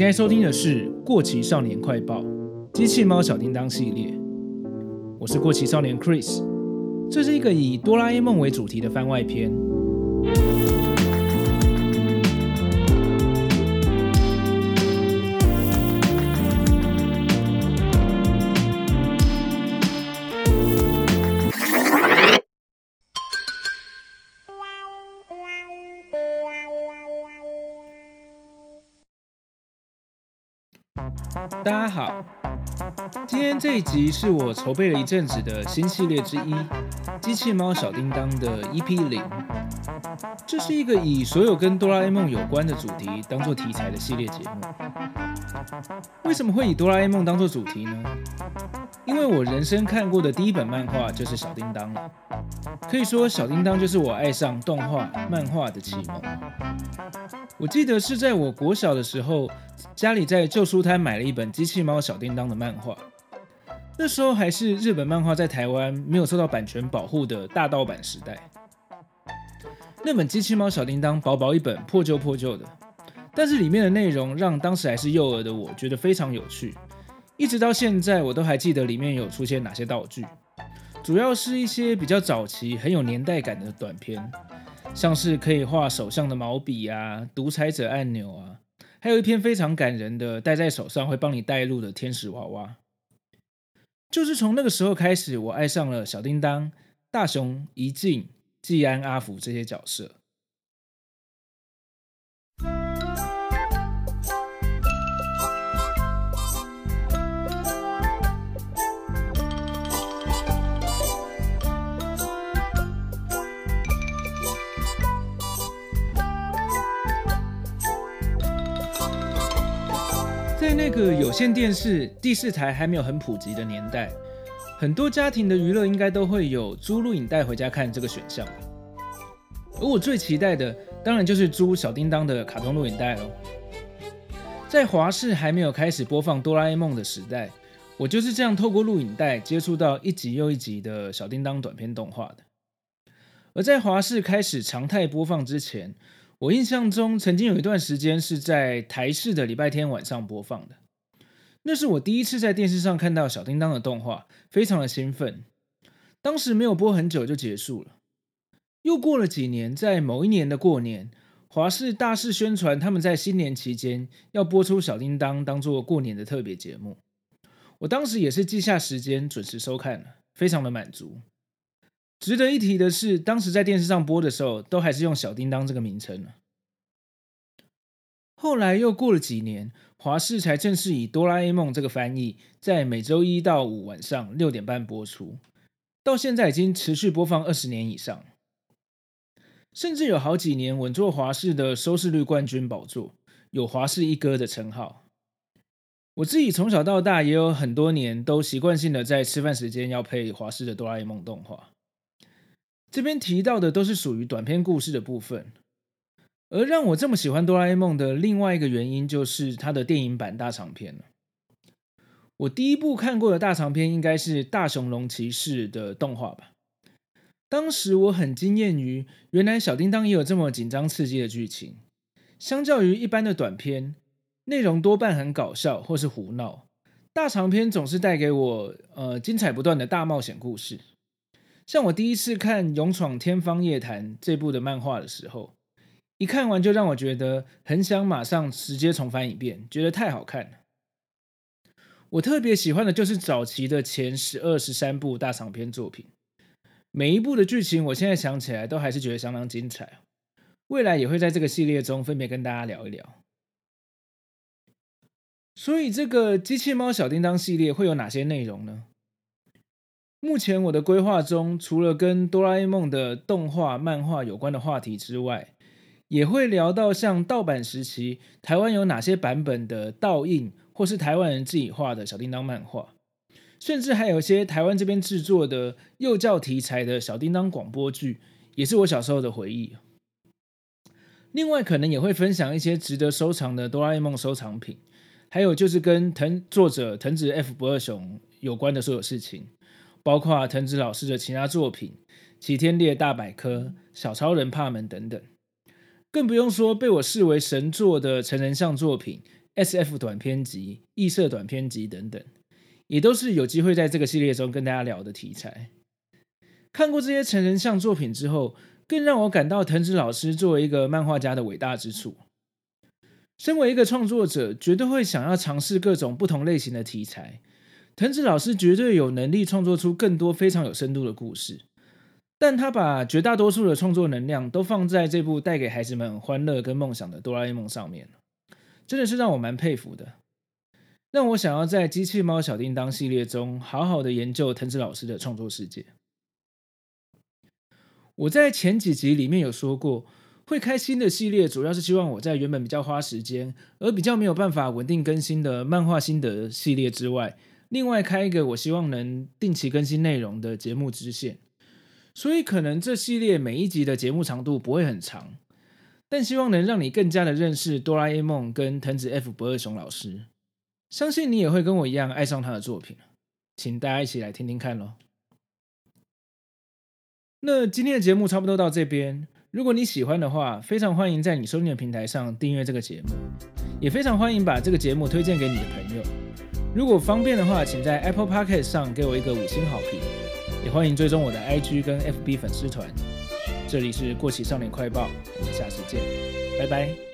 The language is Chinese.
现在收听的是《过期少年快报》机器猫小叮当系列，我是过期少年 Chris，这是一个以哆啦 A 梦为主题的番外篇。大家好，今天这一集是我筹备了一阵子的新系列之一《机器猫小叮当》的 EP 零。这是一个以所有跟哆啦 A 梦有关的主题当做题材的系列节目。为什么会以哆啦 A 梦当做主题呢？因为我人生看过的第一本漫画就是小叮当了，可以说小叮当就是我爱上动画漫画的启蒙。我记得是在我国小的时候，家里在旧书摊买了一本《机器猫小叮当》的漫画，那时候还是日本漫画在台湾没有受到版权保护的大盗版时代。那本《机器猫小叮当》薄薄一本，破旧破旧的，但是里面的内容让当时还是幼儿的我觉得非常有趣，一直到现在我都还记得里面有出现哪些道具，主要是一些比较早期很有年代感的短片。像是可以画手相的毛笔啊，独裁者按钮啊，还有一篇非常感人的戴在手上会帮你带路的天使娃娃。就是从那个时候开始，我爱上了小叮当、大雄、怡静、季安、阿福这些角色。在那个有线电视第四台还没有很普及的年代，很多家庭的娱乐应该都会有租录影带回家看这个选项。而我最期待的，当然就是租小叮当的卡通录影带喽。在华视还没有开始播放哆啦 A 梦的时代，我就是这样透过录影带接触到一集又一集的小叮当短片动画的。而在华视开始常态播放之前，我印象中，曾经有一段时间是在台视的礼拜天晚上播放的。那是我第一次在电视上看到小叮当的动画，非常的兴奋。当时没有播很久就结束了。又过了几年，在某一年的过年，华视大肆宣传他们在新年期间要播出小叮当当做过年的特别节目。我当时也是记下时间，准时收看了，非常的满足。值得一提的是，当时在电视上播的时候，都还是用小叮当这个名称呢。后来又过了几年，华视才正式以哆啦 A 梦这个翻译，在每周一到五晚上六点半播出，到现在已经持续播放二十年以上，甚至有好几年稳坐华视的收视率冠军宝座，有“华视一哥”的称号。我自己从小到大也有很多年都习惯性的在吃饭时间要配华视的哆啦 A 梦动画。这边提到的都是属于短篇故事的部分，而让我这么喜欢哆啦 A 梦的另外一个原因，就是它的电影版大长篇。我第一部看过的大长篇应该是《大雄龙骑士》的动画吧。当时我很惊艳于，原来小叮当也有这么紧张刺激的剧情。相较于一般的短片，内容多半很搞笑或是胡闹，大长篇总是带给我呃精彩不断的大冒险故事。像我第一次看《勇闯天方夜谭》这部的漫画的时候，一看完就让我觉得很想马上直接重翻一遍，觉得太好看了。我特别喜欢的就是早期的前十二、十三部大长篇作品，每一部的剧情我现在想起来都还是觉得相当精彩。未来也会在这个系列中分别跟大家聊一聊。所以这个机器猫小叮当系列会有哪些内容呢？目前我的规划中，除了跟哆啦 A 梦的动画、漫画有关的话题之外，也会聊到像盗版时期台湾有哪些版本的盗印，或是台湾人自己画的小叮当漫画，甚至还有一些台湾这边制作的幼教题材的小叮当广播剧，也是我小时候的回忆。另外，可能也会分享一些值得收藏的哆啦 A 梦收藏品，还有就是跟藤作者藤子 F 不二雄有关的所有事情。包括藤子老师的其他作品《齐天烈大百科》《小超人帕门》等等，更不用说被我视为神作的成人向作品《SF 短篇集、异色短篇集等等，也都是有机会在这个系列中跟大家聊的题材。看过这些成人向作品之后，更让我感到藤子老师作为一个漫画家的伟大之处。身为一个创作者，绝对会想要尝试各种不同类型的题材。藤子老师绝对有能力创作出更多非常有深度的故事，但他把绝大多数的创作能量都放在这部带给孩子们欢乐跟梦想的哆啦 A 梦上面，真的是让我蛮佩服的，让我想要在机器猫小叮当系列中好好的研究藤子老师的创作世界。我在前几集里面有说过，会开新的系列，主要是希望我在原本比较花时间，而比较没有办法稳定更新的漫画心得系列之外。另外开一个我希望能定期更新内容的节目支线，所以可能这系列每一集的节目长度不会很长，但希望能让你更加的认识哆啦 A 梦跟藤子 F 不二雄老师，相信你也会跟我一样爱上他的作品，请大家一起来听听看喽。那今天的节目差不多到这边，如果你喜欢的话，非常欢迎在你收听的平台上订阅这个节目，也非常欢迎把这个节目推荐给你的朋友。如果方便的话，请在 Apple Podcast 上给我一个五星好评，也欢迎追踪我的 IG 跟 FB 粉丝团。这里是过期少年快报，我们下次见，拜拜。